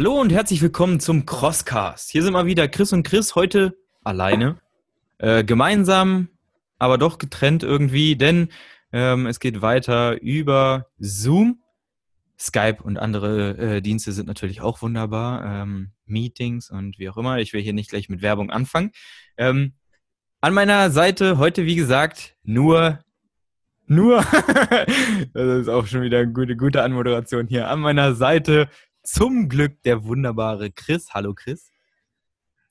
Hallo und herzlich willkommen zum Crosscast. Hier sind mal wieder Chris und Chris, heute alleine. Äh, gemeinsam, aber doch getrennt irgendwie, denn ähm, es geht weiter über Zoom. Skype und andere äh, Dienste sind natürlich auch wunderbar. Ähm, Meetings und wie auch immer. Ich will hier nicht gleich mit Werbung anfangen. Ähm, an meiner Seite heute, wie gesagt, nur nur, das ist auch schon wieder eine gute, gute Anmoderation hier. An meiner Seite zum Glück der wunderbare Chris. Hallo Chris.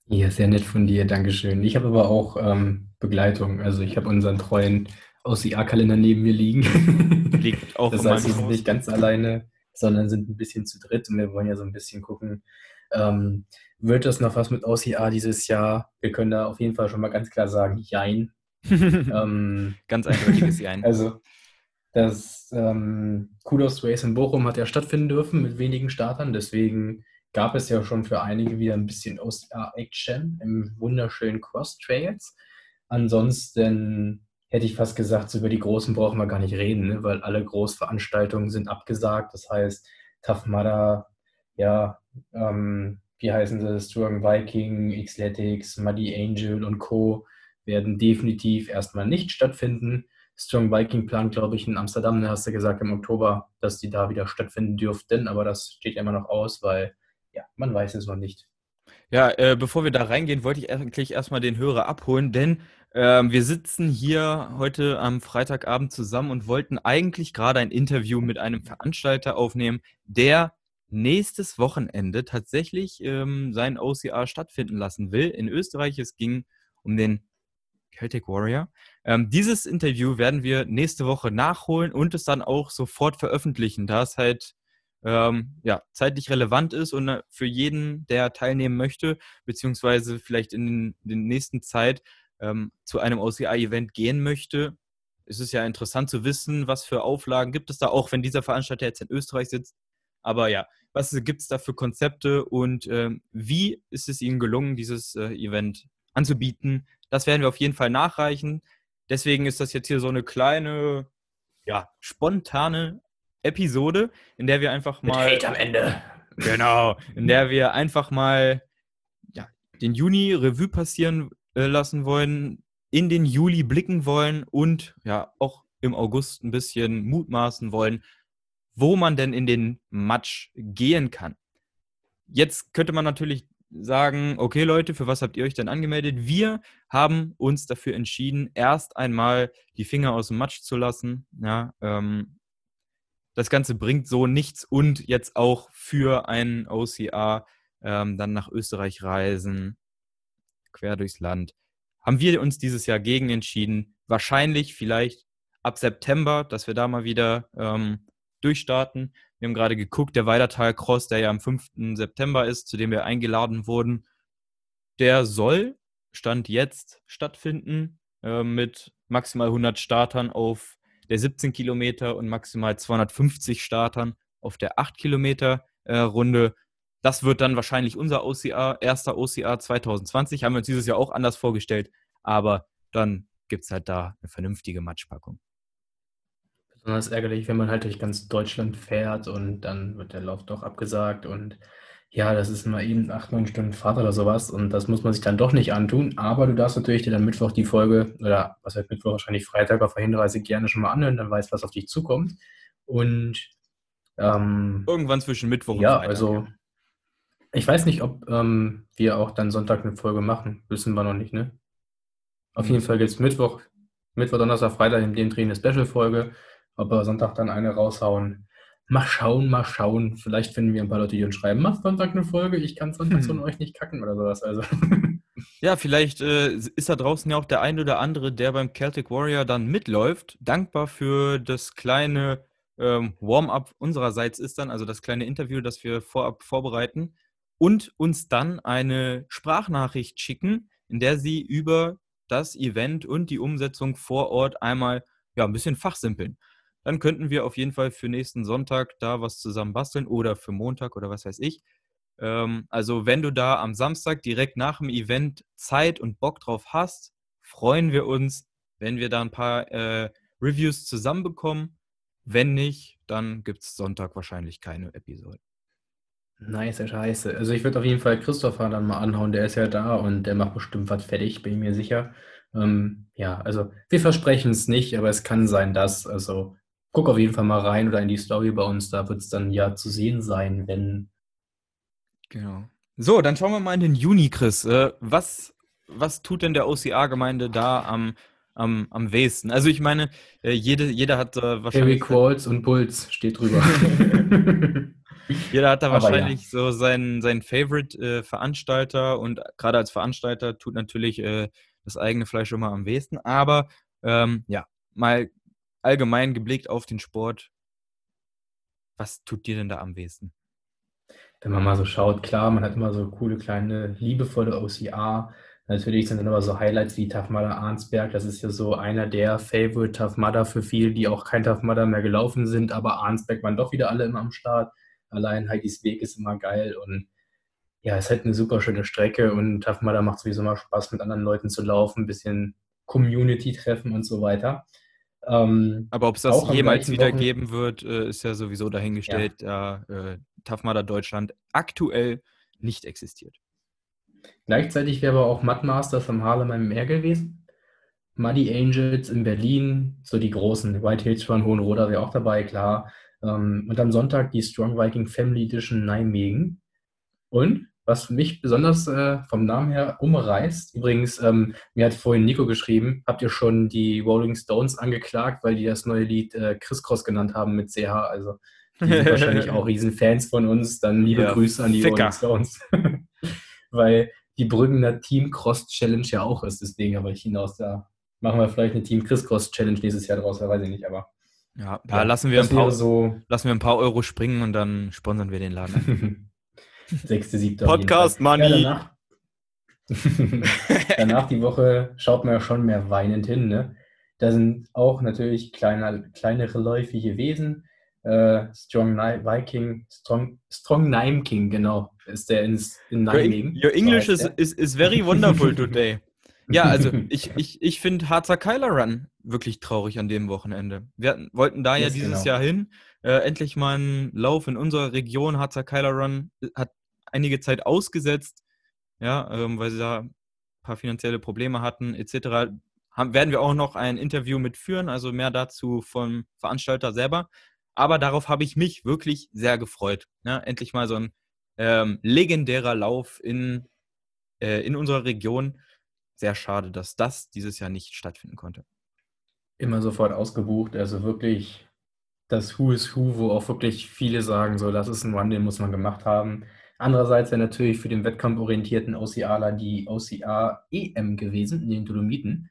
Ja, sehr nett von dir, Dankeschön. Ich habe aber auch ähm, Begleitung. Also ich habe unseren treuen OCR-Kalender neben mir liegen. Liegt auch Das heißt, wir sind nicht ganz alleine, sondern sind ein bisschen zu dritt und wir wollen ja so ein bisschen gucken, ähm, wird das noch was mit OCR dieses Jahr? Wir können da auf jeden Fall schon mal ganz klar sagen, jein. ähm, Ganz eindeutiges Jein. Also, das ähm, Kudos Race in Bochum hat ja stattfinden dürfen mit wenigen Startern. Deswegen gab es ja schon für einige wieder ein bisschen OCR-Action im wunderschönen Cross-Trails. Ansonsten hätte ich fast gesagt, über die Großen brauchen wir gar nicht reden, ne? weil alle Großveranstaltungen sind abgesagt. Das heißt, Tough Mudder, ja, ähm, wie heißen sie, Strong Viking, Xletics, Muddy Angel und Co werden definitiv erstmal nicht stattfinden. Strong Viking plant, glaube ich, in Amsterdam, hast du gesagt, im Oktober, dass die da wieder stattfinden dürften, aber das steht ja immer noch aus, weil ja, man weiß es noch nicht. Ja, äh, bevor wir da reingehen, wollte ich eigentlich erstmal den Hörer abholen, denn äh, wir sitzen hier heute am Freitagabend zusammen und wollten eigentlich gerade ein Interview mit einem Veranstalter aufnehmen, der nächstes Wochenende tatsächlich ähm, sein OCR stattfinden lassen will. In Österreich, es ging um den Celtic Warrior. Ähm, dieses Interview werden wir nächste Woche nachholen und es dann auch sofort veröffentlichen, da es halt ähm, ja, zeitlich relevant ist und äh, für jeden, der teilnehmen möchte, beziehungsweise vielleicht in der nächsten Zeit ähm, zu einem OCI-Event gehen möchte, ist es ja interessant zu wissen, was für Auflagen gibt es da, auch wenn dieser Veranstalter jetzt in Österreich sitzt. Aber ja, was gibt es da für Konzepte und äh, wie ist es Ihnen gelungen, dieses äh, Event anzubieten? Das werden wir auf jeden Fall nachreichen. Deswegen ist das jetzt hier so eine kleine, ja, spontane Episode, in der wir einfach mal. Mit Hate am Ende. Genau, in der wir einfach mal ja, den Juni Revue passieren äh, lassen wollen, in den Juli blicken wollen und ja auch im August ein bisschen mutmaßen wollen, wo man denn in den Match gehen kann. Jetzt könnte man natürlich sagen, okay Leute, für was habt ihr euch denn angemeldet? Wir haben uns dafür entschieden, erst einmal die Finger aus dem Matsch zu lassen. Ja, ähm, das Ganze bringt so nichts und jetzt auch für einen OCR ähm, dann nach Österreich reisen, quer durchs Land. Haben wir uns dieses Jahr gegen entschieden. Wahrscheinlich vielleicht ab September, dass wir da mal wieder ähm, durchstarten. Wir haben gerade geguckt, der Weidertal Cross, der ja am 5. September ist, zu dem wir eingeladen wurden, der soll Stand jetzt stattfinden äh, mit maximal 100 Startern auf der 17 Kilometer und maximal 250 Startern auf der 8 Kilometer äh, Runde. Das wird dann wahrscheinlich unser OCR, erster OCR 2020. Haben wir uns dieses Jahr auch anders vorgestellt, aber dann gibt es halt da eine vernünftige Matschpackung besonders ärgerlich, wenn man halt durch ganz Deutschland fährt und dann wird der Lauf doch abgesagt und ja, das ist mal eben acht, neun Stunden Fahrt oder sowas und das muss man sich dann doch nicht antun. Aber du darfst natürlich dir dann Mittwoch die Folge oder was heißt Mittwoch, wahrscheinlich Freitag auf der Hinreise gerne schon mal anhören, dann weißt, was auf dich zukommt. Und ähm, irgendwann zwischen Mittwoch und ja, Freitag. Also, ich weiß nicht, ob ähm, wir auch dann Sonntag eine Folge machen. Wissen wir noch nicht, ne? Auf mhm. jeden Fall gibt es Mittwoch, Mittwoch, Donnerstag, Freitag in dem Dreh eine Special-Folge ob wir Sonntag dann eine raushauen. Mal schauen, mal schauen. Vielleicht finden wir ein paar Leute, die uns schreiben, macht Sonntag eine Folge, ich kann Sonntag von hm. euch nicht kacken oder sowas. Also. Ja, vielleicht äh, ist da draußen ja auch der ein oder andere, der beim Celtic Warrior dann mitläuft. Dankbar für das kleine ähm, Warm-up unsererseits ist dann, also das kleine Interview, das wir vorab vorbereiten und uns dann eine Sprachnachricht schicken, in der sie über das Event und die Umsetzung vor Ort einmal ja, ein bisschen fachsimpeln dann könnten wir auf jeden Fall für nächsten Sonntag da was zusammen basteln oder für Montag oder was weiß ich. Ähm, also wenn du da am Samstag direkt nach dem Event Zeit und Bock drauf hast, freuen wir uns, wenn wir da ein paar äh, Reviews zusammenbekommen. Wenn nicht, dann gibt es Sonntag wahrscheinlich keine Episode. Nice, scheiße. Also ich würde auf jeden Fall Christopher dann mal anhauen, der ist ja da und der macht bestimmt was fertig, bin ich mir sicher. Ähm, ja, also wir versprechen es nicht, aber es kann sein, dass. Also guck auf jeden Fall mal rein oder in die Story bei uns, da wird es dann ja zu sehen sein, wenn. Genau. So, dann schauen wir mal in den Juni, Chris. Äh, was, was tut denn der OCA-Gemeinde da am, am, am wenigsten? Also ich meine, äh, jede, jeder hat äh, wahrscheinlich... Harry Qualls und Bulls steht drüber. jeder hat da wahrscheinlich ja. so seinen, seinen Favorite-Veranstalter und gerade als Veranstalter tut natürlich das eigene Fleisch immer am wenigsten. Aber ähm, ja, mal allgemein geblickt auf den Sport, was tut dir denn da am wenigsten? wenn man mal so schaut, klar, man hat immer so coole, kleine, liebevolle OCR. Natürlich sind dann aber so Highlights wie Tough Mudder Arnsberg. Das ist ja so einer der Favorite Tough Mudder für viele, die auch kein Tough Mudder mehr gelaufen sind. Aber Arnsberg waren doch wieder alle immer am Start. Allein Heidis Weg ist immer geil und ja, es ist halt eine super schöne Strecke und Tough Mudder macht sowieso mal Spaß, mit anderen Leuten zu laufen, ein bisschen Community-Treffen und so weiter. Ähm, Aber ob es das jemals wieder Wochen, geben wird, äh, ist ja sowieso dahingestellt, ja. da äh, Mudder Deutschland aktuell nicht existiert. Gleichzeitig wäre aber auch Mud Masters am Harlem im Meer gewesen. Muddy Angels in Berlin, so die großen. White Hills Run, Hohenroda wäre auch dabei, klar. Ähm, und am Sonntag die Strong Viking Family Edition Nijmegen. Und was mich besonders äh, vom Namen her umreißt, übrigens, ähm, mir hat vorhin Nico geschrieben, habt ihr schon die Rolling Stones angeklagt, weil die das neue Lied äh, Chris Cross genannt haben mit CH, also die sind wahrscheinlich auch Riesenfans von uns, dann liebe ja, Grüße an die Ficker. Rolling Stones. weil die Brüggener Team Cross Challenge ja auch ist, deswegen aber ich hinaus, da machen wir vielleicht eine Team Chris Cross Challenge nächstes Jahr draus, weiß ich nicht, aber ja, da ja, lassen, wir ein paar, so lassen wir ein paar Euro springen und dann sponsern wir den Laden. Sechste, siebte. Podcast Money. Ja, danach, danach, die Woche schaut man ja schon mehr weinend hin. Ne? Da sind auch natürlich kleine, kleinere läufige Wesen. Äh, Strong Viking, Strong, Strong Nime King, genau, ist der in, in Nijmegen. Your, your English is, is, is very wonderful today. Ja, also ich, ich, ich finde Harzer Kyler Run wirklich traurig an dem Wochenende. Wir hatten, wollten da ja yes, dieses genau. Jahr hin. Äh, endlich mal einen Lauf in unserer Region. Harzer Kyler Run hat einige Zeit ausgesetzt, ja, ähm, weil sie da ein paar finanzielle Probleme hatten, etc. Haben, werden wir auch noch ein Interview mitführen, also mehr dazu vom Veranstalter selber. Aber darauf habe ich mich wirklich sehr gefreut. Ja, endlich mal so ein ähm, legendärer Lauf in, äh, in unserer Region. Sehr schade, dass das dieses Jahr nicht stattfinden konnte. Immer sofort ausgebucht, also wirklich das Who is Who, wo auch wirklich viele sagen, so, das ist ein One, den muss man gemacht haben. Andererseits wäre natürlich für den wettkampforientierten OCAler die OCA EM gewesen in den Dolomiten.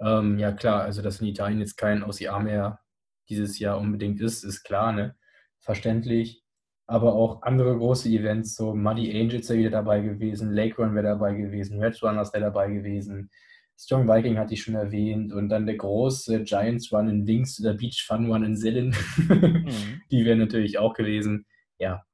Ähm, ja klar, also dass in Italien jetzt kein OCA mehr dieses Jahr unbedingt ist, ist klar, ne? Verständlich. Aber auch andere große Events, so Muddy Angels wäre wieder dabei gewesen, Lake Run wäre dabei gewesen, Red Runners wäre dabei gewesen, Strong Viking hatte ich schon erwähnt und dann der große Giants Run in Wings oder Beach Fun Run in Sillin, mhm. die wären natürlich auch gewesen. Ja,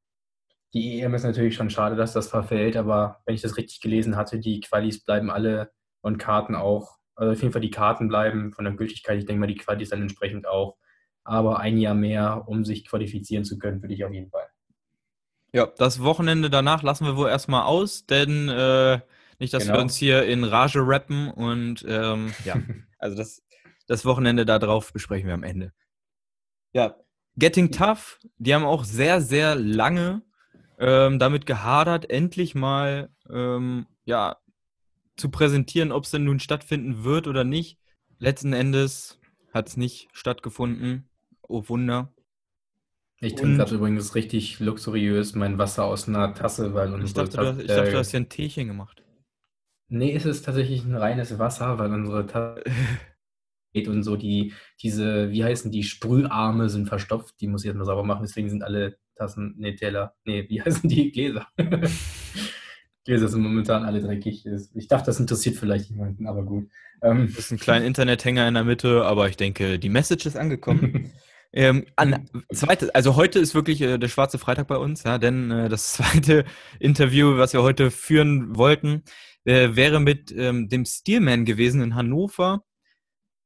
die EM ist natürlich schon schade, dass das verfällt, aber wenn ich das richtig gelesen hatte, die Qualis bleiben alle und Karten auch. Also auf jeden Fall die Karten bleiben von der Gültigkeit. Ich denke mal, die Qualis dann entsprechend auch. Aber ein Jahr mehr, um sich qualifizieren zu können, würde ich auf jeden Fall. Ja, das Wochenende danach lassen wir wohl erstmal aus, denn äh, nicht, dass genau. wir uns hier in Rage rappen und ähm, ja, also das, das Wochenende darauf besprechen wir am Ende. Ja, Getting Tough, die haben auch sehr, sehr lange ähm, damit gehadert, endlich mal ähm, ja, zu präsentieren, ob es denn nun stattfinden wird oder nicht. Letzten Endes hat es nicht stattgefunden. Oh Wunder. Ich trinke gerade übrigens richtig luxuriös mein Wasser aus einer Tasse, weil unsere ich dachte, du, hast, ich dachte, du hast ja ein Teechen gemacht. Nee, es ist tatsächlich ein reines Wasser, weil unsere Tasse und so die, diese, wie heißen die, Sprüharme sind verstopft, die muss ich jetzt mal sauber machen, deswegen sind alle Tassen, nee, Teller, nee, wie heißen die? Gläser. Gläser sind momentan alle dreckig. Ich dachte, das interessiert vielleicht jemanden, aber gut. Ähm, das ist ein kleiner Internethänger in der Mitte, aber ich denke, die Message ist angekommen. ähm, an, zweite, also heute ist wirklich äh, der schwarze Freitag bei uns, ja, denn äh, das zweite Interview, was wir heute führen wollten, äh, wäre mit ähm, dem Steelman gewesen in Hannover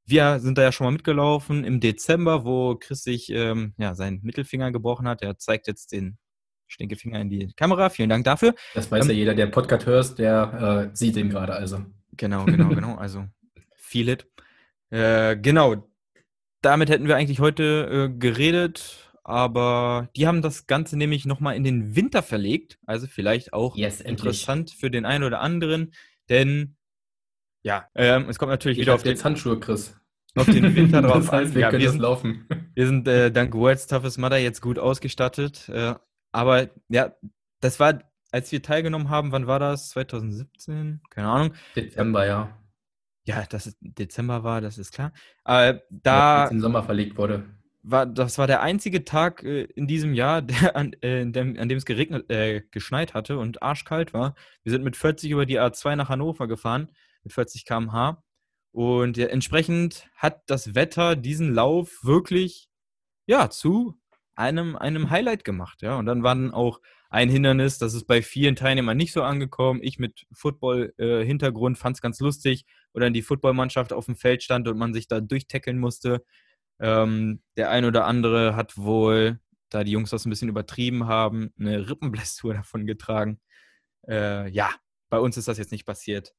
wir sind da ja schon mal mitgelaufen im Dezember, wo Chris sich ähm, ja, seinen Mittelfinger gebrochen hat. Er zeigt jetzt den Stinkefinger in die Kamera. Vielen Dank dafür. Das weiß ähm, ja jeder, der Podcast hört, der äh, sieht den gerade also. Genau, genau, genau. Also, feel it. Äh, genau. Damit hätten wir eigentlich heute äh, geredet, aber die haben das Ganze nämlich nochmal in den Winter verlegt. Also vielleicht auch yes, interessant für den einen oder anderen, denn ja, ähm, es kommt natürlich ich wieder auf jetzt Handschuhe, Chris. Auf den Winter drauf das heißt, wir ja, können wir sind, laufen. Wir sind äh, dank World's Toughest Mother jetzt gut ausgestattet. Äh, aber ja, das war, als wir teilgenommen haben, wann war das? 2017? Keine Ahnung. Dezember, ja. Ja, dass es Dezember war, das ist klar. Äh, da. Ja, im Sommer verlegt wurde. War, das war der einzige Tag äh, in diesem Jahr, der, an, äh, dem, an dem es geregnet, äh, geschneit hatte und arschkalt war. Wir sind mit 40 über die A2 nach Hannover gefahren, mit 40 km/h. Und entsprechend hat das Wetter diesen Lauf wirklich ja, zu einem, einem Highlight gemacht. Ja. Und dann waren auch ein Hindernis, das ist bei vielen Teilnehmern nicht so angekommen. Ich mit Football-Hintergrund fand es ganz lustig, wo dann die Footballmannschaft auf dem Feld stand und man sich da durchtackeln musste. Ähm, der ein oder andere hat wohl, da die Jungs das ein bisschen übertrieben haben, eine Rippenblästur davon getragen. Äh, ja, bei uns ist das jetzt nicht passiert.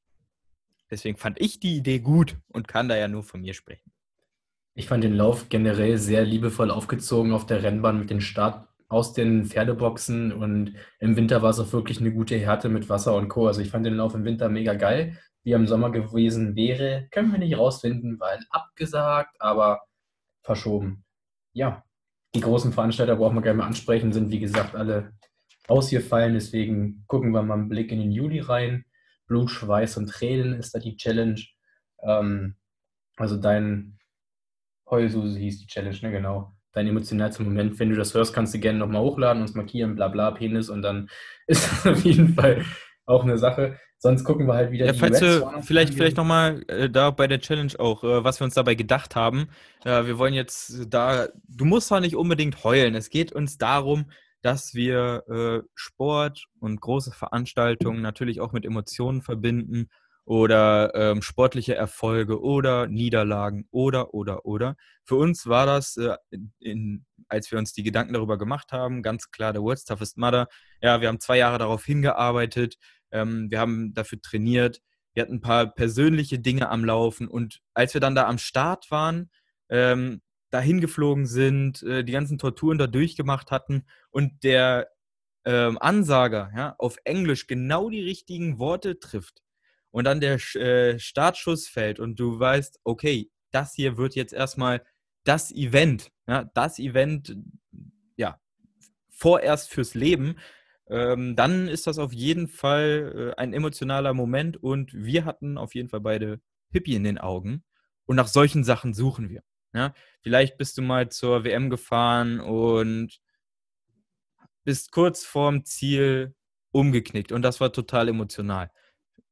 Deswegen fand ich die Idee gut und kann da ja nur von mir sprechen. Ich fand den Lauf generell sehr liebevoll aufgezogen auf der Rennbahn mit dem Start aus den Pferdeboxen und im Winter war es auch wirklich eine gute Härte mit Wasser und Co. Also ich fand den Lauf im Winter mega geil. Wie er im Sommer gewesen wäre, können wir nicht rausfinden, weil abgesagt, aber verschoben. Ja, die großen Veranstalter brauchen wir gerne mal ansprechen, sind wie gesagt alle ausgefallen. Deswegen gucken wir mal einen Blick in den Juli rein. Blut, Schweiß und Tränen ist da die Challenge. Ähm, also dein Heulsuse hieß die Challenge, ne? Genau dein emotionalster Moment. Wenn du das hörst, kannst du gerne nochmal hochladen, uns markieren, bla bla, Penis und dann ist das auf jeden Fall auch eine Sache. Sonst gucken wir halt wieder ja, die falls Red du vielleicht, vielleicht nochmal äh, da bei der Challenge auch, äh, was wir uns dabei gedacht haben. Äh, wir wollen jetzt da, du musst zwar nicht unbedingt heulen. Es geht uns darum, dass wir äh, Sport und große Veranstaltungen natürlich auch mit Emotionen verbinden oder ähm, sportliche Erfolge oder Niederlagen oder, oder, oder. Für uns war das, äh, in, als wir uns die Gedanken darüber gemacht haben, ganz klar der World's Toughest Mother. Ja, wir haben zwei Jahre darauf hingearbeitet, ähm, wir haben dafür trainiert, wir hatten ein paar persönliche Dinge am Laufen und als wir dann da am Start waren, ähm, dahin geflogen sind, äh, die ganzen Torturen da durchgemacht hatten und der ähm, Ansager ja, auf Englisch genau die richtigen Worte trifft, und dann der äh, Startschuss fällt und du weißt, okay, das hier wird jetzt erstmal das Event, ja, das Event, ja, vorerst fürs Leben, ähm, dann ist das auf jeden Fall äh, ein emotionaler Moment und wir hatten auf jeden Fall beide Pippi in den Augen und nach solchen Sachen suchen wir. Ja? Vielleicht bist du mal zur WM gefahren und bist kurz vorm Ziel umgeknickt und das war total emotional.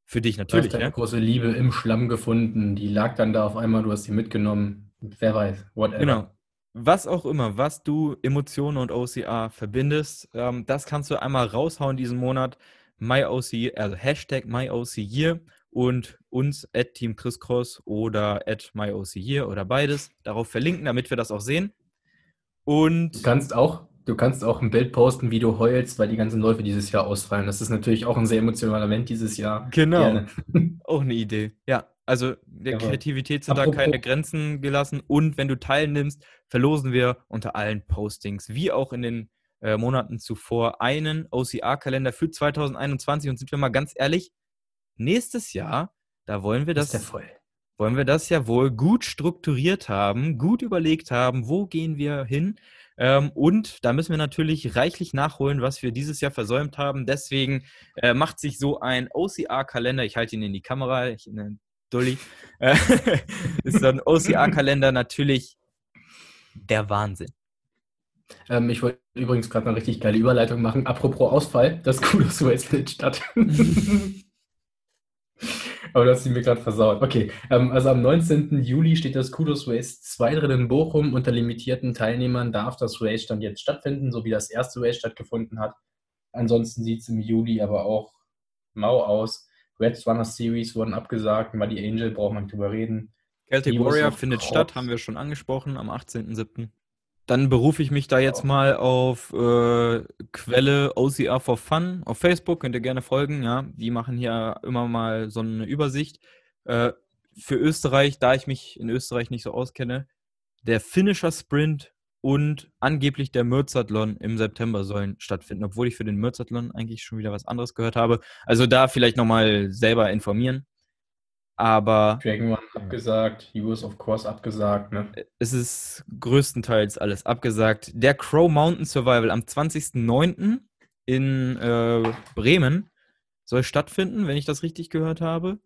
Für dich natürlich. Du hast deine große Liebe im Schlamm gefunden. Die lag dann da auf einmal, du hast sie mitgenommen. Wer weiß, whatever. Genau. Was auch immer, was du Emotionen und OCR verbindest, ähm, das kannst du einmal raushauen diesen Monat. MyOC, also Hashtag MyOCYear und uns at Team Chris Cross oder at MyOCYear oder beides darauf verlinken, damit wir das auch sehen. Und du kannst auch Du kannst auch ein Bild posten, wie du heulst, weil die ganzen Läufe dieses Jahr ausfallen. Das ist natürlich auch ein sehr emotionaler Moment dieses Jahr. Genau. Gerne. Auch eine Idee. Ja, also der ja, Kreativität sind da keine Grenzen gelassen. Und wenn du teilnimmst, verlosen wir unter allen Postings, wie auch in den äh, Monaten zuvor, einen OCR-Kalender für 2021. Und sind wir mal ganz ehrlich, nächstes Jahr, da wollen wir das. Voll wollen wir das ja wohl gut strukturiert haben, gut überlegt haben, wo gehen wir hin, ähm, und da müssen wir natürlich reichlich nachholen, was wir dieses Jahr versäumt haben. Deswegen äh, macht sich so ein OCR-Kalender, ich halte ihn in die Kamera, ich ne, Dulli, äh, ist so ein OCR-Kalender natürlich der Wahnsinn. Ähm, ich wollte übrigens gerade eine richtig geile Überleitung machen. Apropos Ausfall, das Kudos Race findet statt. Aber du hast sie mir gerade versaut. Okay, ähm, also am 19. Juli steht das Kudos Race 2 drin in Bochum. Unter limitierten Teilnehmern darf das Race dann jetzt stattfinden, so wie das erste Race stattgefunden hat. Ansonsten sieht es im Juli aber auch mau aus. Red Runner Series wurden abgesagt. Muddy Angel braucht man drüber reden. Celtic Warrior findet statt, haben wir schon angesprochen, am 18.07. dann berufe ich mich da jetzt mal auf äh, Quelle OCR for Fun auf Facebook. Könnt ihr gerne folgen. Ja, die machen hier immer mal so eine Übersicht. Äh, für Österreich, da ich mich in Österreich nicht so auskenne, der Finisher Sprint und angeblich der Mürzathlon im September sollen stattfinden, obwohl ich für den Mürzathlon eigentlich schon wieder was anderes gehört habe. Also da vielleicht nochmal selber informieren. Aber. Dragon Run abgesagt, US of Course abgesagt, ne? Es ist größtenteils alles abgesagt. Der Crow Mountain Survival am 20.09. in äh, Bremen soll stattfinden, wenn ich das richtig gehört habe.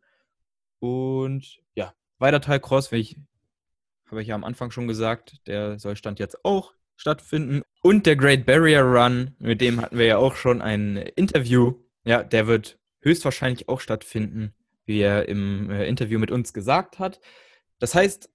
Und ja, Weidertal Cross, ich, habe ich ja am Anfang schon gesagt, der soll Stand jetzt auch stattfinden. Und der Great Barrier Run, mit dem hatten wir ja auch schon ein Interview. Ja, der wird höchstwahrscheinlich auch stattfinden wie er im äh, Interview mit uns gesagt hat. Das heißt,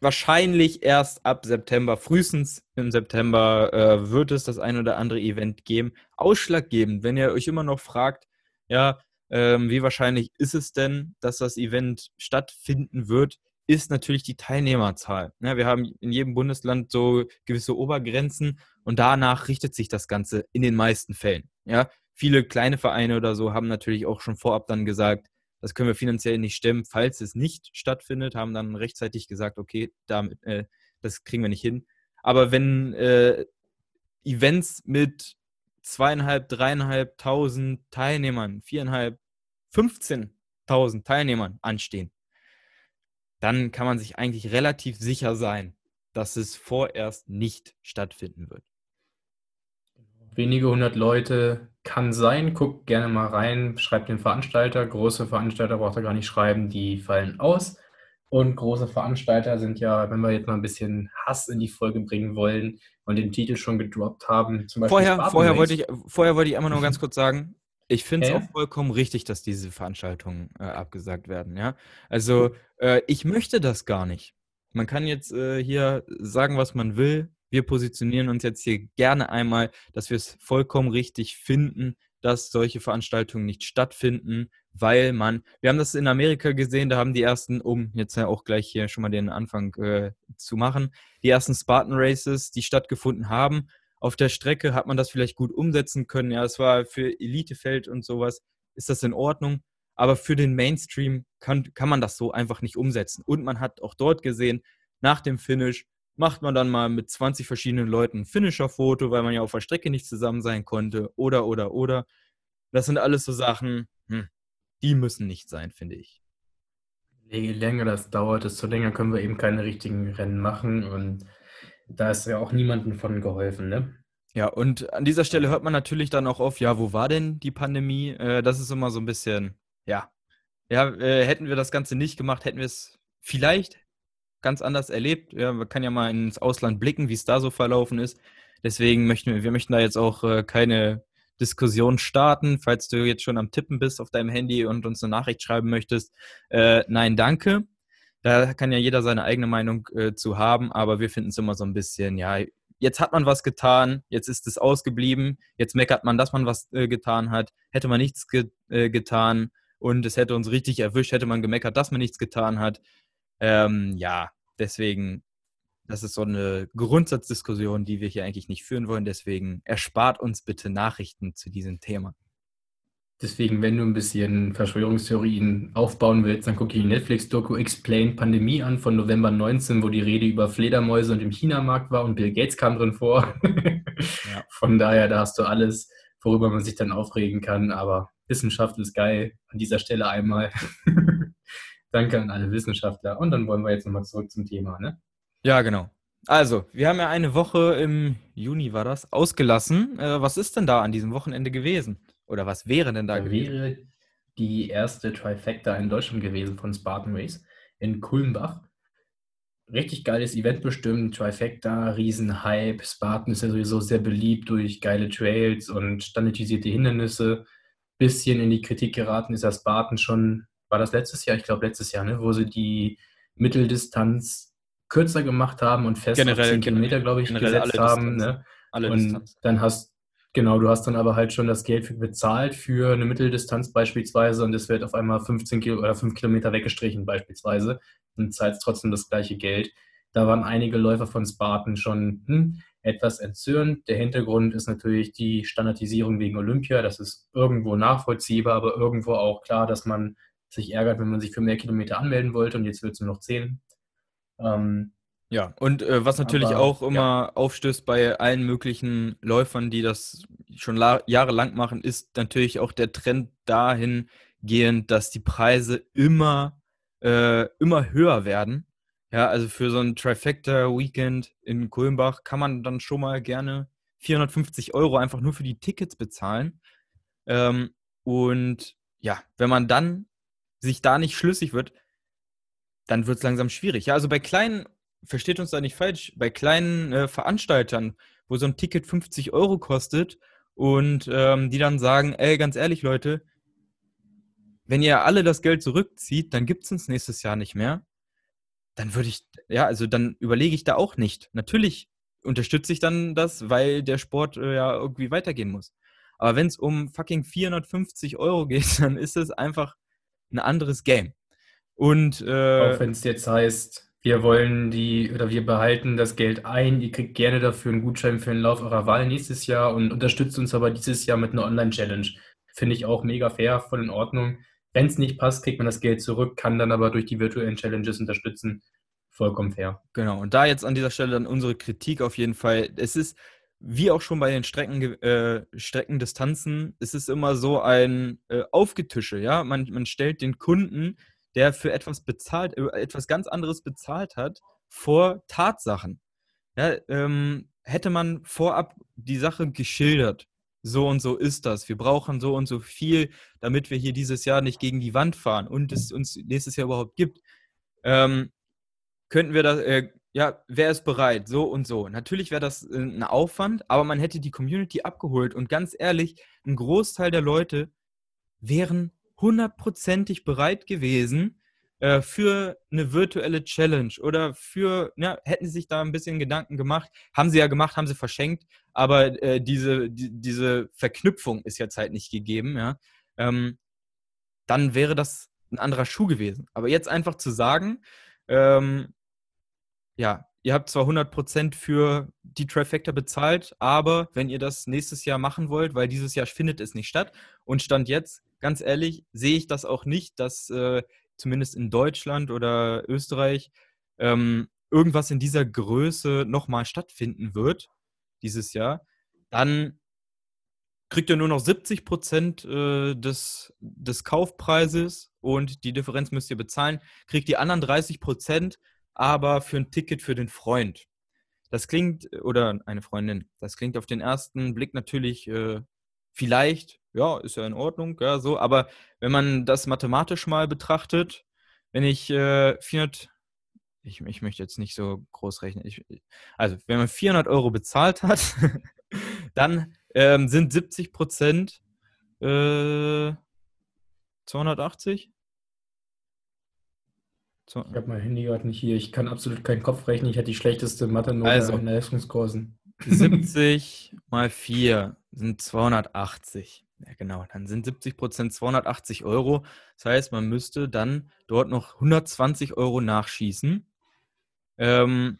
wahrscheinlich erst ab September, frühestens im September, äh, wird es das ein oder andere Event geben. Ausschlaggebend, wenn ihr euch immer noch fragt, ja, ähm, wie wahrscheinlich ist es denn, dass das Event stattfinden wird, ist natürlich die Teilnehmerzahl. Ja, wir haben in jedem Bundesland so gewisse Obergrenzen und danach richtet sich das Ganze in den meisten Fällen. Ja, viele kleine Vereine oder so haben natürlich auch schon vorab dann gesagt, das können wir finanziell nicht stemmen. Falls es nicht stattfindet, haben dann rechtzeitig gesagt, okay, damit, äh, das kriegen wir nicht hin. Aber wenn äh, Events mit zweieinhalb, dreieinhalbtausend Teilnehmern, viereinhalb, 15.000 Teilnehmern anstehen, dann kann man sich eigentlich relativ sicher sein, dass es vorerst nicht stattfinden wird wenige hundert Leute kann sein. Guckt gerne mal rein, schreibt den Veranstalter. Große Veranstalter braucht ihr gar nicht schreiben, die fallen aus. Und große Veranstalter sind ja, wenn wir jetzt mal ein bisschen Hass in die Folge bringen wollen und den Titel schon gedroppt haben, zum Beispiel. Vorher, vorher, wollte, ich, vorher wollte ich einmal nur ganz kurz sagen, ich finde es äh? auch vollkommen richtig, dass diese Veranstaltungen äh, abgesagt werden. Ja? Also, äh, ich möchte das gar nicht. Man kann jetzt äh, hier sagen, was man will wir positionieren uns jetzt hier gerne einmal, dass wir es vollkommen richtig finden, dass solche Veranstaltungen nicht stattfinden, weil man, wir haben das in Amerika gesehen, da haben die ersten, um jetzt ja auch gleich hier schon mal den Anfang äh, zu machen, die ersten Spartan Races, die stattgefunden haben. Auf der Strecke hat man das vielleicht gut umsetzen können. Ja, es war für Elitefeld und sowas, ist das in Ordnung. Aber für den Mainstream kann, kann man das so einfach nicht umsetzen. Und man hat auch dort gesehen, nach dem Finish, macht man dann mal mit 20 verschiedenen Leuten ein Finisher-Foto, weil man ja auf der Strecke nicht zusammen sein konnte, oder, oder, oder. Das sind alles so Sachen, hm, die müssen nicht sein, finde ich. Je länger das dauert, desto länger können wir eben keine richtigen Rennen machen und da ist ja auch niemandem von geholfen, ne? Ja, und an dieser Stelle hört man natürlich dann auch auf, ja, wo war denn die Pandemie? Äh, das ist immer so ein bisschen, ja, ja, äh, hätten wir das Ganze nicht gemacht, hätten wir es vielleicht ganz anders erlebt. Ja, man kann ja mal ins Ausland blicken, wie es da so verlaufen ist. Deswegen möchten wir, wir möchten da jetzt auch äh, keine Diskussion starten. Falls du jetzt schon am Tippen bist auf deinem Handy und uns eine Nachricht schreiben möchtest, äh, nein, danke. Da kann ja jeder seine eigene Meinung äh, zu haben, aber wir finden es immer so ein bisschen, ja, jetzt hat man was getan, jetzt ist es ausgeblieben, jetzt meckert man, dass man was äh, getan hat, hätte man nichts ge äh, getan und es hätte uns richtig erwischt, hätte man gemeckert, dass man nichts getan hat. Ähm, ja, deswegen, das ist so eine Grundsatzdiskussion, die wir hier eigentlich nicht führen wollen. Deswegen erspart uns bitte Nachrichten zu diesem Thema. Deswegen, wenn du ein bisschen Verschwörungstheorien aufbauen willst, dann gucke ich die Netflix-Doku Explain Pandemie an von November 19, wo die Rede über Fledermäuse und im China-Markt war und Bill Gates kam drin vor. ja. Von daher, da hast du alles, worüber man sich dann aufregen kann. Aber Wissenschaft ist geil. An dieser Stelle einmal. Danke an alle Wissenschaftler. Und dann wollen wir jetzt nochmal zurück zum Thema, ne? Ja, genau. Also, wir haben ja eine Woche im Juni, war das, ausgelassen. Äh, was ist denn da an diesem Wochenende gewesen? Oder was wäre denn da, da gewesen? Wäre die erste Trifecta in Deutschland gewesen von Spartan Race in Kulmbach. Richtig geiles Event bestimmt, Trifecta, Riesenhype. Spartan ist ja sowieso sehr beliebt durch geile Trails und standardisierte Hindernisse. Bisschen in die Kritik geraten ist ja Spartan schon war das letztes Jahr? Ich glaube letztes Jahr, ne? wo sie die Mitteldistanz kürzer gemacht haben und fest generell, auf 10 Kilometer, glaube ich, gesetzt haben. Ne? Alle und Distanz. dann hast Genau, du hast dann aber halt schon das Geld für, bezahlt für eine Mitteldistanz beispielsweise und es wird auf einmal 15 Kilo oder 5 Kilometer weggestrichen beispielsweise und zahlst trotzdem das gleiche Geld. Da waren einige Läufer von Spartan schon hm, etwas entzürnt. Der Hintergrund ist natürlich die Standardisierung wegen Olympia. Das ist irgendwo nachvollziehbar, aber irgendwo auch klar, dass man sich ärgert, wenn man sich für mehr Kilometer anmelden wollte und jetzt wird es nur noch 10. Ähm, ja, und äh, was natürlich aber, auch immer ja. aufstößt bei allen möglichen Läufern, die das schon jahrelang machen, ist natürlich auch der Trend dahingehend, dass die Preise immer, äh, immer höher werden. Ja, also für so ein Trifecta-Weekend in Kulmbach kann man dann schon mal gerne 450 Euro einfach nur für die Tickets bezahlen. Ähm, und ja, wenn man dann sich da nicht schlüssig wird, dann wird es langsam schwierig. Ja, also bei kleinen versteht uns da nicht falsch, bei kleinen äh, Veranstaltern, wo so ein Ticket 50 Euro kostet und ähm, die dann sagen, ey, ganz ehrlich, Leute, wenn ihr alle das Geld zurückzieht, dann gibt es uns nächstes Jahr nicht mehr. Dann würde ich, ja, also dann überlege ich da auch nicht. Natürlich unterstütze ich dann das, weil der Sport äh, ja irgendwie weitergehen muss. Aber wenn es um fucking 450 Euro geht, dann ist es einfach ein anderes Game. Und äh, auch wenn es jetzt heißt, wir wollen die oder wir behalten das Geld ein. Ihr kriegt gerne dafür einen Gutschein für den Lauf eurer Wahl nächstes Jahr und unterstützt uns aber dieses Jahr mit einer Online-Challenge. Finde ich auch mega fair, voll in Ordnung. Wenn es nicht passt, kriegt man das Geld zurück, kann dann aber durch die virtuellen Challenges unterstützen. Vollkommen fair. Genau, und da jetzt an dieser Stelle dann unsere Kritik auf jeden Fall. Es ist, wie auch schon bei den Strecken, äh, Streckendistanzen, es ist immer so ein äh, Aufgetische, ja. Man, man stellt den Kunden der für etwas bezahlt, äh, etwas ganz anderes bezahlt hat, vor Tatsachen. Ja, ähm, hätte man vorab die Sache geschildert, so und so ist das, wir brauchen so und so viel, damit wir hier dieses Jahr nicht gegen die Wand fahren und es uns nächstes Jahr überhaupt gibt, ähm, könnten wir das, äh, ja, wer ist bereit, so und so. Natürlich wäre das äh, ein Aufwand, aber man hätte die Community abgeholt und ganz ehrlich, ein Großteil der Leute wären hundertprozentig bereit gewesen äh, für eine virtuelle Challenge oder für, ja, hätten sie sich da ein bisschen Gedanken gemacht, haben sie ja gemacht, haben sie verschenkt, aber äh, diese, die, diese Verknüpfung ist jetzt halt nicht gegeben, ja. Ähm, dann wäre das ein anderer Schuh gewesen. Aber jetzt einfach zu sagen, ähm, ja, ihr habt zwar 100% für die Trifecta bezahlt, aber wenn ihr das nächstes Jahr machen wollt, weil dieses Jahr findet es nicht statt und Stand jetzt ganz ehrlich, sehe ich das auch nicht, dass äh, zumindest in Deutschland oder Österreich ähm, irgendwas in dieser Größe nochmal stattfinden wird dieses Jahr. Dann kriegt ihr nur noch 70 Prozent äh, des, des Kaufpreises und die Differenz müsst ihr bezahlen. Kriegt die anderen 30 Prozent aber für ein Ticket für den Freund. Das klingt, oder eine Freundin, das klingt auf den ersten Blick natürlich äh, vielleicht ja, ist ja in Ordnung, ja, so. Aber wenn man das mathematisch mal betrachtet, wenn ich äh, 400, ich, ich möchte jetzt nicht so groß rechnen, ich, also wenn man 400 Euro bezahlt hat, dann ähm, sind 70 Prozent äh, 280? Ich habe mein Handy gerade nicht hier. Ich kann absolut keinen Kopf rechnen. Ich hatte die schlechteste Mathe-Note also, in Leistungskursen. 70 mal 4 sind 280. Ja, genau. Dann sind 70 Prozent 280 Euro. Das heißt, man müsste dann dort noch 120 Euro nachschießen. Ähm,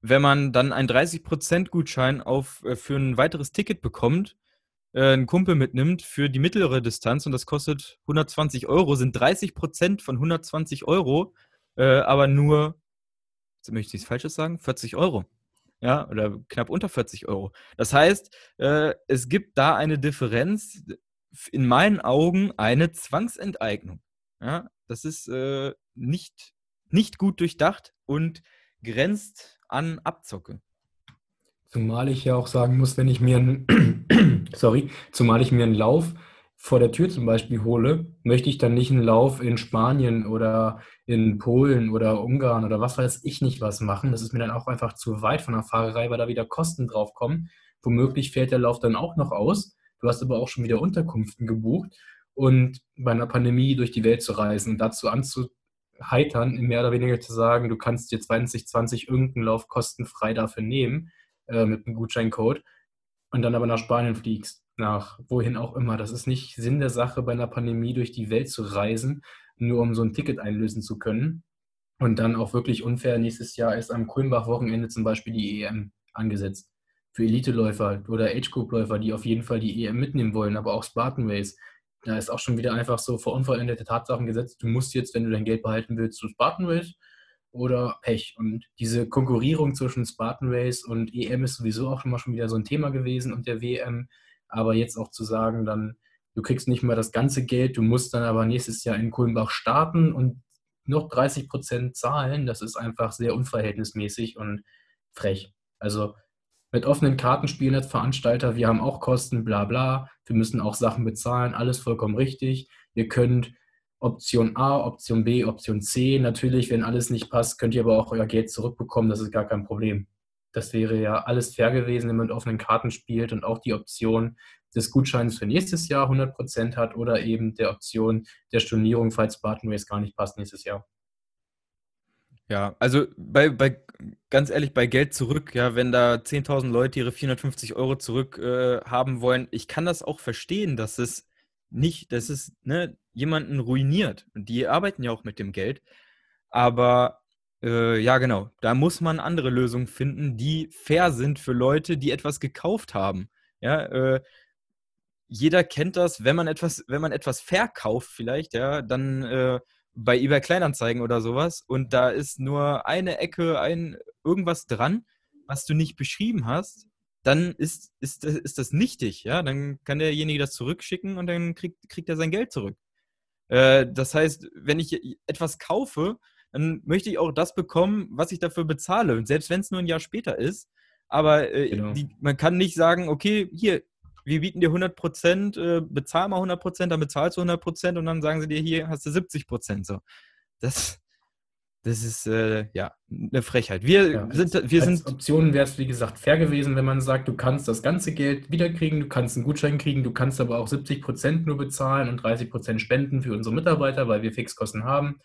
wenn man dann einen 30 Prozent Gutschein auf, äh, für ein weiteres Ticket bekommt, äh, einen Kumpel mitnimmt für die mittlere Distanz und das kostet 120 Euro, sind 30 Prozent von 120 Euro, äh, aber nur, jetzt möchte ich es Falsches sagen, 40 Euro ja, oder knapp unter 40 Euro. Das heißt, äh, es gibt da eine Differenz, in meinen Augen eine Zwangsenteignung. Ja, das ist äh, nicht, nicht gut durchdacht und grenzt an Abzocke. Zumal ich ja auch sagen muss, wenn ich mir einen, sorry, zumal ich mir einen Lauf vor der Tür zum Beispiel hole, möchte ich dann nicht einen Lauf in Spanien oder in Polen oder Ungarn oder was weiß ich nicht was machen. Das ist mir dann auch einfach zu weit von der Fahrerei, weil da wieder Kosten drauf kommen. Womöglich fällt der Lauf dann auch noch aus. Du hast aber auch schon wieder Unterkünften gebucht. Und bei einer Pandemie durch die Welt zu reisen und dazu anzuheitern, mehr oder weniger zu sagen, du kannst dir 2020 irgendeinen Lauf kostenfrei dafür nehmen, äh, mit einem Gutscheincode, und dann aber nach Spanien fliegst nach wohin auch immer. Das ist nicht Sinn der Sache, bei einer Pandemie durch die Welt zu reisen, nur um so ein Ticket einlösen zu können. Und dann auch wirklich unfair, nächstes Jahr ist am Kulmbach-Wochenende zum Beispiel die EM angesetzt. Für Elite-Läufer oder Age-Group-Läufer, die auf jeden Fall die EM mitnehmen wollen, aber auch Spartan Race. Da ist auch schon wieder einfach so vor unvollendete Tatsachen gesetzt. Du musst jetzt, wenn du dein Geld behalten willst, zu Spartan Race oder Pech. Und diese Konkurrierung zwischen Spartan Race und EM ist sowieso auch schon mal schon wieder so ein Thema gewesen und der WM. Aber jetzt auch zu sagen, dann, du kriegst nicht mal das ganze Geld, du musst dann aber nächstes Jahr in Kulmbach starten und noch 30 Prozent zahlen, das ist einfach sehr unverhältnismäßig und frech. Also mit offenen Karten spielen als Veranstalter, wir haben auch Kosten, bla bla, wir müssen auch Sachen bezahlen, alles vollkommen richtig. Ihr könnt Option A, Option B, Option C. Natürlich, wenn alles nicht passt, könnt ihr aber auch euer Geld zurückbekommen. Das ist gar kein Problem. Das wäre ja alles fair gewesen, wenn man mit offenen Karten spielt und auch die Option des Gutscheins für nächstes Jahr 100% hat oder eben der Option der Stornierung, falls Spartan Race gar nicht passt nächstes Jahr. Ja, also bei, bei ganz ehrlich, bei Geld zurück, ja, wenn da 10.000 Leute ihre 450 Euro zurück äh, haben wollen, ich kann das auch verstehen, dass es nicht, dass es ne, jemanden ruiniert. Und die arbeiten ja auch mit dem Geld. Aber äh, ja, genau, da muss man andere Lösungen finden, die fair sind für Leute, die etwas gekauft haben. Ja, äh, jeder kennt das, wenn man etwas, wenn man etwas verkauft, vielleicht, ja, dann äh, bei eBay Kleinanzeigen oder sowas und da ist nur eine Ecke, ein irgendwas dran, was du nicht beschrieben hast, dann ist, ist, ist das nichtig, ja. Dann kann derjenige das zurückschicken und dann kriegt, kriegt er sein Geld zurück. Äh, das heißt, wenn ich etwas kaufe, dann möchte ich auch das bekommen, was ich dafür bezahle. Und selbst wenn es nur ein Jahr später ist. Aber äh, genau. die, man kann nicht sagen, okay, hier, wir bieten dir 100 Prozent, äh, bezahl mal 100 Prozent, dann bezahlst du 100 Prozent und dann sagen sie dir, hier hast du 70 Prozent. So. Das, das ist äh, ja eine Frechheit. Wir ja, sind, wir als sind. Optionen wäre es, wie gesagt, fair gewesen, wenn man sagt, du kannst das ganze Geld wiederkriegen, du kannst einen Gutschein kriegen, du kannst aber auch 70 Prozent nur bezahlen und 30 Prozent spenden für unsere Mitarbeiter, weil wir Fixkosten haben.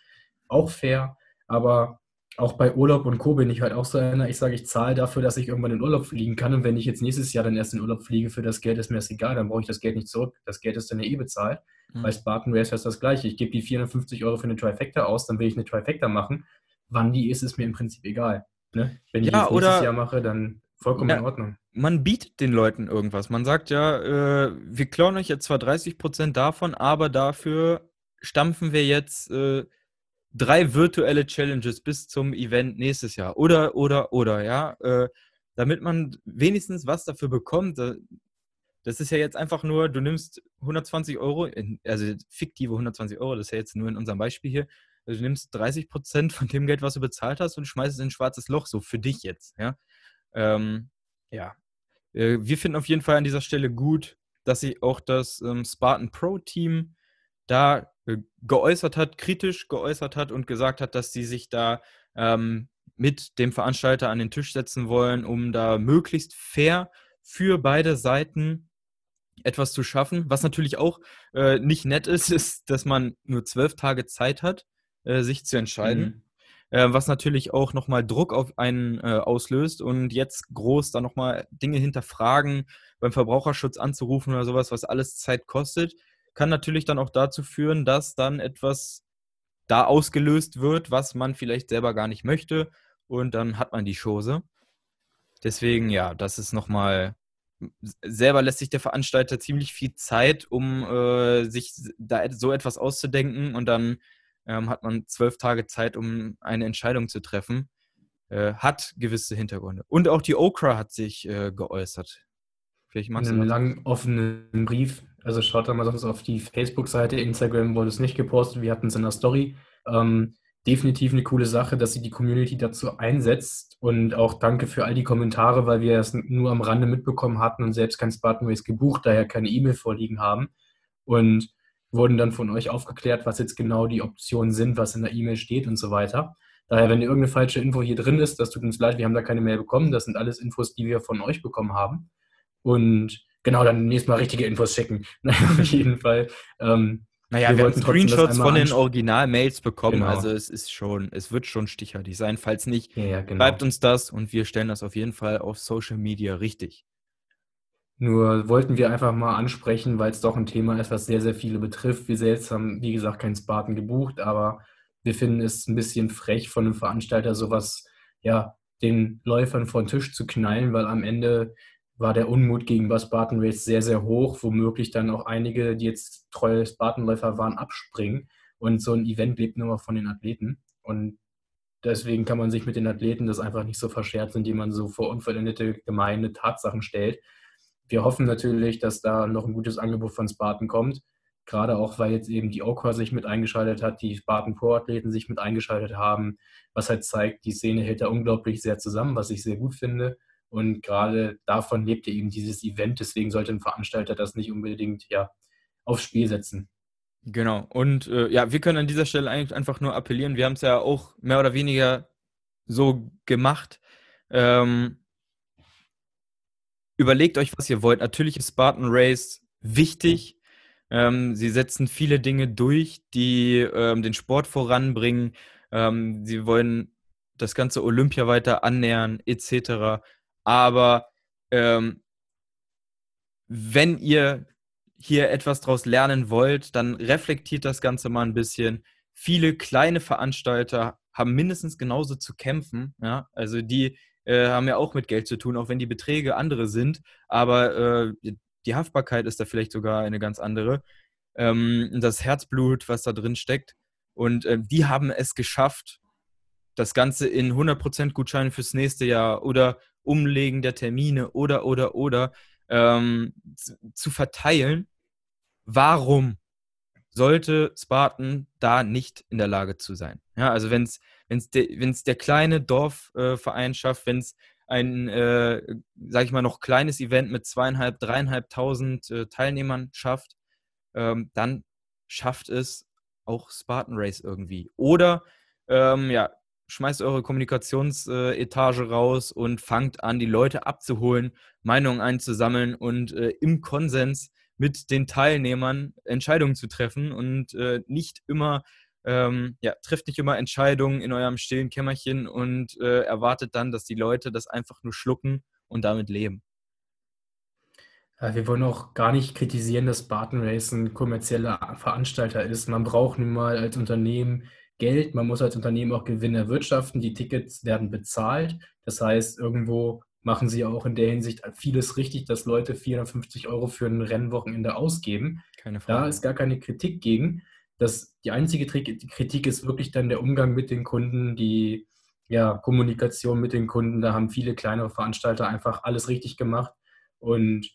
Auch fair. Aber auch bei Urlaub und Co. bin ich halt auch so einer, ich sage, ich zahle dafür, dass ich irgendwann in Urlaub fliegen kann. Und wenn ich jetzt nächstes Jahr dann erst in Urlaub fliege für das Geld, ist mir das egal, dann brauche ich das Geld nicht zurück. Das Geld ist dann ja eh bezahlt. Mhm. Bei Spartan Race ist das gleiche. Ich gebe die 450 Euro für eine Trifecta aus, dann will ich eine Trifecta machen. Wann die ist, ist mir im Prinzip egal. Ne? Wenn ich ja, das nächstes Jahr mache, dann vollkommen ja, in Ordnung. Man bietet den Leuten irgendwas. Man sagt ja, äh, wir klauen euch jetzt zwar 30% davon, aber dafür stampfen wir jetzt äh, drei virtuelle Challenges bis zum Event nächstes Jahr. Oder, oder, oder, ja. Äh, damit man wenigstens was dafür bekommt. Das ist ja jetzt einfach nur, du nimmst 120 Euro, also fiktive 120 Euro, das ist ja jetzt nur in unserem Beispiel hier. Also du nimmst 30 Prozent von dem Geld, was du bezahlt hast, und schmeißt es in ein schwarzes Loch, so für dich jetzt, ja. Ähm, ja. Äh, wir finden auf jeden Fall an dieser Stelle gut, dass sich auch das ähm, Spartan Pro Team da geäußert hat, kritisch geäußert hat und gesagt hat, dass sie sich da ähm, mit dem Veranstalter an den Tisch setzen wollen, um da möglichst fair für beide Seiten etwas zu schaffen. Was natürlich auch äh, nicht nett ist, ist, dass man nur zwölf Tage Zeit hat, äh, sich zu entscheiden. Mhm. Äh, was natürlich auch nochmal Druck auf einen äh, auslöst und jetzt groß da nochmal Dinge hinterfragen, beim Verbraucherschutz anzurufen oder sowas, was alles Zeit kostet kann natürlich dann auch dazu führen, dass dann etwas da ausgelöst wird, was man vielleicht selber gar nicht möchte und dann hat man die Chose. Deswegen, ja, das ist nochmal, selber lässt sich der Veranstalter ziemlich viel Zeit, um äh, sich da so etwas auszudenken und dann ähm, hat man zwölf Tage Zeit, um eine Entscheidung zu treffen. Äh, hat gewisse Hintergründe. Und auch die Okra hat sich äh, geäußert. Vielleicht magst in einem langen offenen Brief. Also schaut da mal sonst auf die Facebook-Seite. Instagram wurde es nicht gepostet. Wir hatten es in der Story. Ähm, definitiv eine coole Sache, dass sie die Community dazu einsetzt. Und auch danke für all die Kommentare, weil wir es nur am Rande mitbekommen hatten und selbst kein Spartan Race gebucht, daher keine E-Mail vorliegen haben. Und wurden dann von euch aufgeklärt, was jetzt genau die Optionen sind, was in der E-Mail steht und so weiter. Daher, wenn irgendeine falsche Info hier drin ist, das tut uns leid, wir haben da keine Mail bekommen. Das sind alles Infos, die wir von euch bekommen haben. Und genau, dann nächstes Mal richtige Infos schicken. Auf jeden Fall. Ähm, naja, wir, wir haben Screenshots von den Original-Mails bekommen, genau. also es ist schon, es wird schon stichhaltig sein. Falls nicht, ja, ja, genau. bleibt uns das und wir stellen das auf jeden Fall auf Social Media richtig. Nur wollten wir einfach mal ansprechen, weil es doch ein Thema ist, was sehr, sehr viele betrifft. Wir selbst haben, wie gesagt, keinen Spartan gebucht, aber Wir finden es ein bisschen frech von einem Veranstalter, sowas, ja, den Läufern vor den Tisch zu knallen, weil am Ende war der Unmut gegen was Spartan Race sehr, sehr hoch, womöglich dann auch einige, die jetzt treue Spartanläufer waren, abspringen. Und so ein Event lebt nur von den Athleten. Und deswegen kann man sich mit den Athleten das einfach nicht so verscherzen, indem man so vor unvollendete gemeine Tatsachen stellt. Wir hoffen natürlich, dass da noch ein gutes Angebot von Spartan kommt. Gerade auch, weil jetzt eben die Okra sich mit eingeschaltet hat, die Spartan Pro-Athleten sich mit eingeschaltet haben, was halt zeigt, die Szene hält da unglaublich sehr zusammen, was ich sehr gut finde. Und gerade davon lebt ja eben dieses Event. Deswegen sollte ein Veranstalter das nicht unbedingt ja, aufs Spiel setzen. Genau. Und äh, ja, wir können an dieser Stelle eigentlich einfach nur appellieren. Wir haben es ja auch mehr oder weniger so gemacht. Ähm, überlegt euch, was ihr wollt. Natürlich ist Spartan Race wichtig. Ähm, sie setzen viele Dinge durch, die ähm, den Sport voranbringen. Ähm, sie wollen das ganze Olympia weiter annähern, etc. Aber ähm, wenn ihr hier etwas daraus lernen wollt, dann reflektiert das Ganze mal ein bisschen. Viele kleine Veranstalter haben mindestens genauso zu kämpfen. Ja? Also die äh, haben ja auch mit Geld zu tun, auch wenn die Beträge andere sind. Aber äh, die Haftbarkeit ist da vielleicht sogar eine ganz andere. Ähm, das Herzblut, was da drin steckt. Und äh, die haben es geschafft, das Ganze in 100% Gutscheine fürs nächste Jahr oder Umlegen der Termine oder, oder, oder ähm, zu verteilen. Warum sollte Spartan da nicht in der Lage zu sein? Ja, also wenn es wenn's de, wenn's der kleine Dorfverein äh, schafft, wenn es ein, äh, sag ich mal, noch kleines Event mit zweieinhalb, dreieinhalbtausend äh, Teilnehmern schafft, ähm, dann schafft es auch Spartan Race irgendwie. Oder ähm, ja, schmeißt eure Kommunikationsetage raus und fangt an, die Leute abzuholen, Meinungen einzusammeln und äh, im Konsens mit den Teilnehmern Entscheidungen zu treffen und äh, nicht immer, ähm, ja, trifft nicht immer Entscheidungen in eurem stillen Kämmerchen und äh, erwartet dann, dass die Leute das einfach nur schlucken und damit leben. Ja, wir wollen auch gar nicht kritisieren, dass Spartan Race ein kommerzieller Veranstalter ist. Man braucht nun mal als Unternehmen Geld, man muss als Unternehmen auch Gewinne erwirtschaften, die Tickets werden bezahlt. Das heißt, irgendwo machen sie auch in der Hinsicht vieles richtig, dass Leute 450 Euro für ein Rennwochenende ausgeben. Keine Frage. Da ist gar keine Kritik gegen. Das, die einzige Kritik ist wirklich dann der Umgang mit den Kunden, die ja, Kommunikation mit den Kunden. Da haben viele kleinere Veranstalter einfach alles richtig gemacht und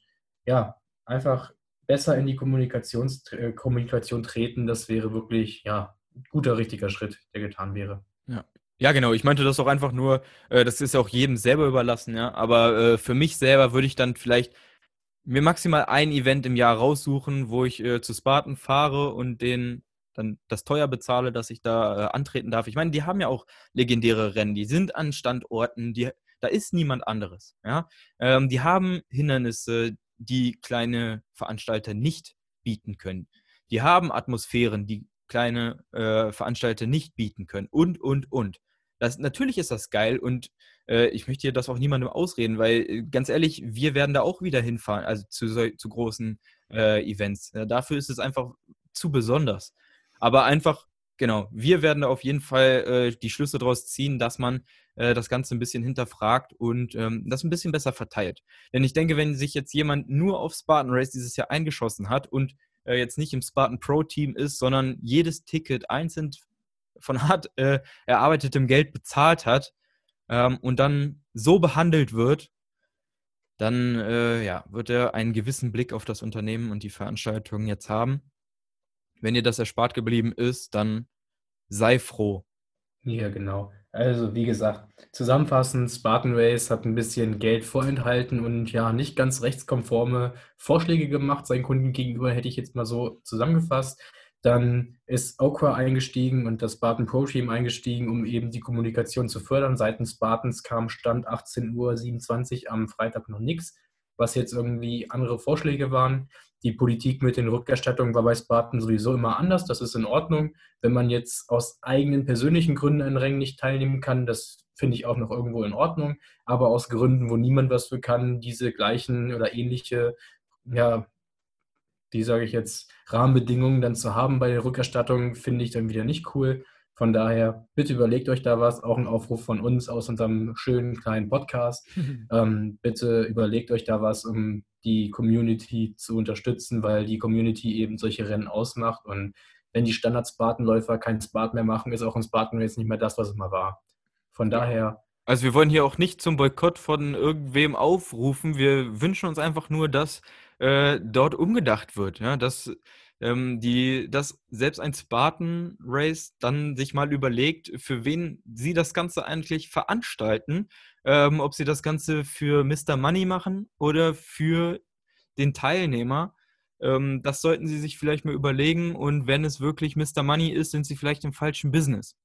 ja, einfach besser in die äh, Kommunikation treten. Das wäre wirklich ja, guter, richtiger Schritt, der getan wäre. Ja. Ja, genau. Ich meinte das auch einfach nur, äh, das ist ja auch jedem selber überlassen, ja. Aber äh, für mich selber würde ich dann vielleicht mir maximal ein Event im Jahr raussuchen, wo ich äh, zu Spartan fahre und den dann das teuer bezahle, dass ich da äh, antreten darf. Ich meine, die haben ja auch legendäre Rennen, die sind an Standorten, die, da ist niemand anderes. Ja? Ähm, die haben Hindernisse, die kleine Veranstalter nicht bieten können. Die haben Atmosphären, die kleine äh, Veranstalter nicht bieten können und, und, und. Das, natürlich ist das geil und äh, ich möchte hier das auch niemandem ausreden, weil äh, ganz ehrlich, wir werden da auch wieder hinfahren, also zu, zu großen äh, Events. Ja, dafür ist es einfach zu besonders. Aber einfach, genau, wir werden da auf jeden Fall äh, die Schlüsse daraus ziehen, dass man äh, das Ganze ein bisschen hinterfragt und ähm, das ein bisschen besser verteilt. Denn ich denke, wenn sich jetzt jemand nur auf Spartan Race dieses Jahr eingeschossen hat und äh, jetzt nicht im Spartan Pro Team ist, sondern jedes Ticket einzeln von hart äh, erarbeitetem Geld bezahlt hat ähm, und dann so behandelt wird, dann äh, ja, wird er einen gewissen Blick auf das Unternehmen und die Veranstaltung jetzt haben. Wenn dir das erspart geblieben ist, dann sei froh. Ja, genau. Also, wie gesagt, zusammenfassend, Spartan Race hat ein bisschen Geld vorenthalten und ja, nicht ganz rechtskonforme Vorschläge gemacht seinen Kunden gegenüber, hätte ich jetzt mal so zusammengefasst. Dann ist Okra eingestiegen und das Spartan Pro Team eingestiegen, um eben die Kommunikation zu fördern. Seitens Spartans kam Stand 18.27 Uhr am Freitag noch nichts, was jetzt irgendwie andere Vorschläge waren. Die Politik mit den Rückerstattungen war bei Spartan sowieso immer anders. Das ist in Ordnung. Wenn man jetzt aus eigenen persönlichen Gründen an Rängen nicht teilnehmen kann, das finde ich auch noch irgendwo in Ordnung. Aber aus Gründen, wo niemand was für kann, diese gleichen oder ähnliche, ja, wie sage ich jetzt, Rahmenbedingungen dann zu haben bei der Rückerstattung, finde ich dann wieder nicht cool. Von daher, bitte überlegt euch da was. Auch ein Aufruf von uns aus unserem schönen kleinen Podcast. ähm, bitte überlegt euch da was, um die Community zu unterstützen, weil die Community eben solche Rennen ausmacht. Und wenn die Standard-Spartanläufer kein Spat mehr machen, ist auch ein Spartan jetzt nicht mehr das, was es mal war. Von daher. Also wir wollen hier auch nicht zum Boykott von irgendwem aufrufen. Wir wünschen uns einfach nur, dass äh, dort umgedacht wird, ja, dass ähm, die, dass selbst ein Spartan Race dann sich mal überlegt, für wen sie das Ganze eigentlich veranstalten, ähm, ob sie das Ganze für Mr. Money machen oder für den Teilnehmer. Ähm, das sollten sie sich vielleicht mal überlegen und wenn es wirklich Mr. Money ist, sind sie vielleicht im falschen Business.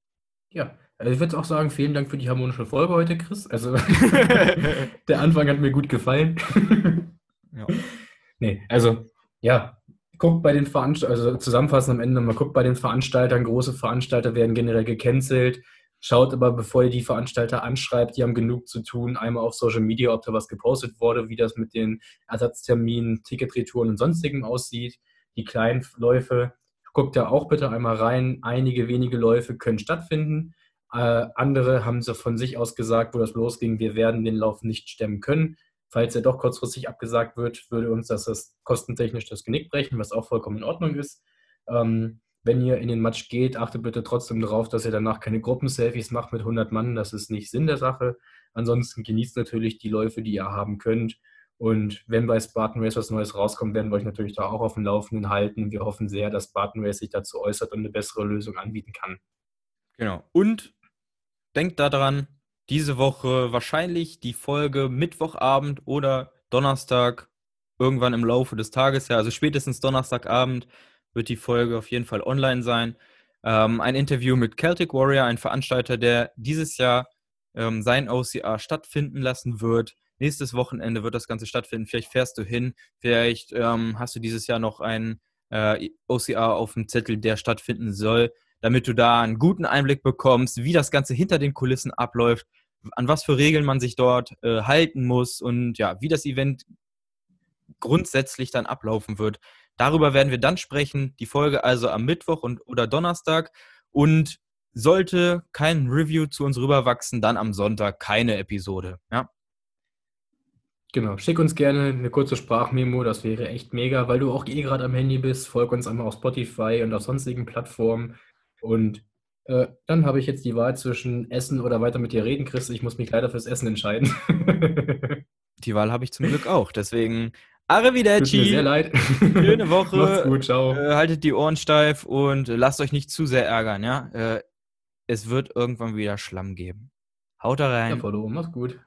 Ja, also ich würde auch sagen, vielen Dank für die harmonische Folge heute, Chris. Also der Anfang hat mir gut gefallen. ja. Nee, also ja, guckt bei den Veranstaltern, also zusammenfassend am Ende nochmal, guckt bei den Veranstaltern, große Veranstalter werden generell gecancelt. Schaut aber, bevor ihr die Veranstalter anschreibt, die haben genug zu tun, einmal auf Social Media, ob da was gepostet wurde, wie das mit den Ersatzterminen, Ticketretouren und sonstigem aussieht. Die kleinen Läufe, guckt da auch bitte einmal rein. Einige wenige Läufe können stattfinden. Äh, andere haben so von sich aus gesagt, wo das losging, wir werden den Lauf nicht stemmen können. Falls er doch kurzfristig abgesagt wird, würde uns das, das kostentechnisch das Genick brechen, was auch vollkommen in Ordnung ist. Ähm, wenn ihr in den Match geht, achtet bitte trotzdem darauf, dass ihr danach keine Gruppenselfies macht mit 100 Mann. Das ist nicht Sinn der Sache. Ansonsten genießt natürlich die Läufe, die ihr haben könnt. Und wenn bei Spartan Race was Neues rauskommt, werden wir euch natürlich da auch auf dem Laufenden halten. Wir hoffen sehr, dass Spartan Race sich dazu äußert und eine bessere Lösung anbieten kann. Genau. Und denkt daran, diese Woche wahrscheinlich die Folge Mittwochabend oder Donnerstag irgendwann im Laufe des Tages. Ja, also spätestens Donnerstagabend wird die Folge auf jeden Fall online sein. Ähm, ein Interview mit Celtic Warrior, ein Veranstalter, der dieses Jahr ähm, sein OCR stattfinden lassen wird. Nächstes Wochenende wird das Ganze stattfinden. Vielleicht fährst du hin, vielleicht ähm, hast du dieses Jahr noch ein äh, OCR auf dem Zettel, der stattfinden soll damit du da einen guten Einblick bekommst, wie das Ganze hinter den Kulissen abläuft, an was für Regeln man sich dort äh, halten muss und ja, wie das Event grundsätzlich dann ablaufen wird. Darüber werden wir dann sprechen. Die Folge also am Mittwoch und, oder Donnerstag. Und sollte kein Review zu uns rüberwachsen, dann am Sonntag keine Episode. Ja. Genau, schick uns gerne eine kurze Sprachmemo, das wäre echt mega, weil du auch eh gerade am Handy bist. Folg uns einmal auf Spotify und auf sonstigen Plattformen. Und äh, dann habe ich jetzt die Wahl zwischen Essen oder weiter mit dir reden, Chris. Ich muss mich leider fürs Essen entscheiden. die Wahl habe ich zum Glück auch. Deswegen Arrivederci. Tut mir sehr leid. Schöne Woche. Macht's gut, ciao. Äh, haltet die Ohren steif und lasst euch nicht zu sehr ärgern, ja. Äh, es wird irgendwann wieder Schlamm geben. Haut da rein. Ja, Follow. Mach's gut.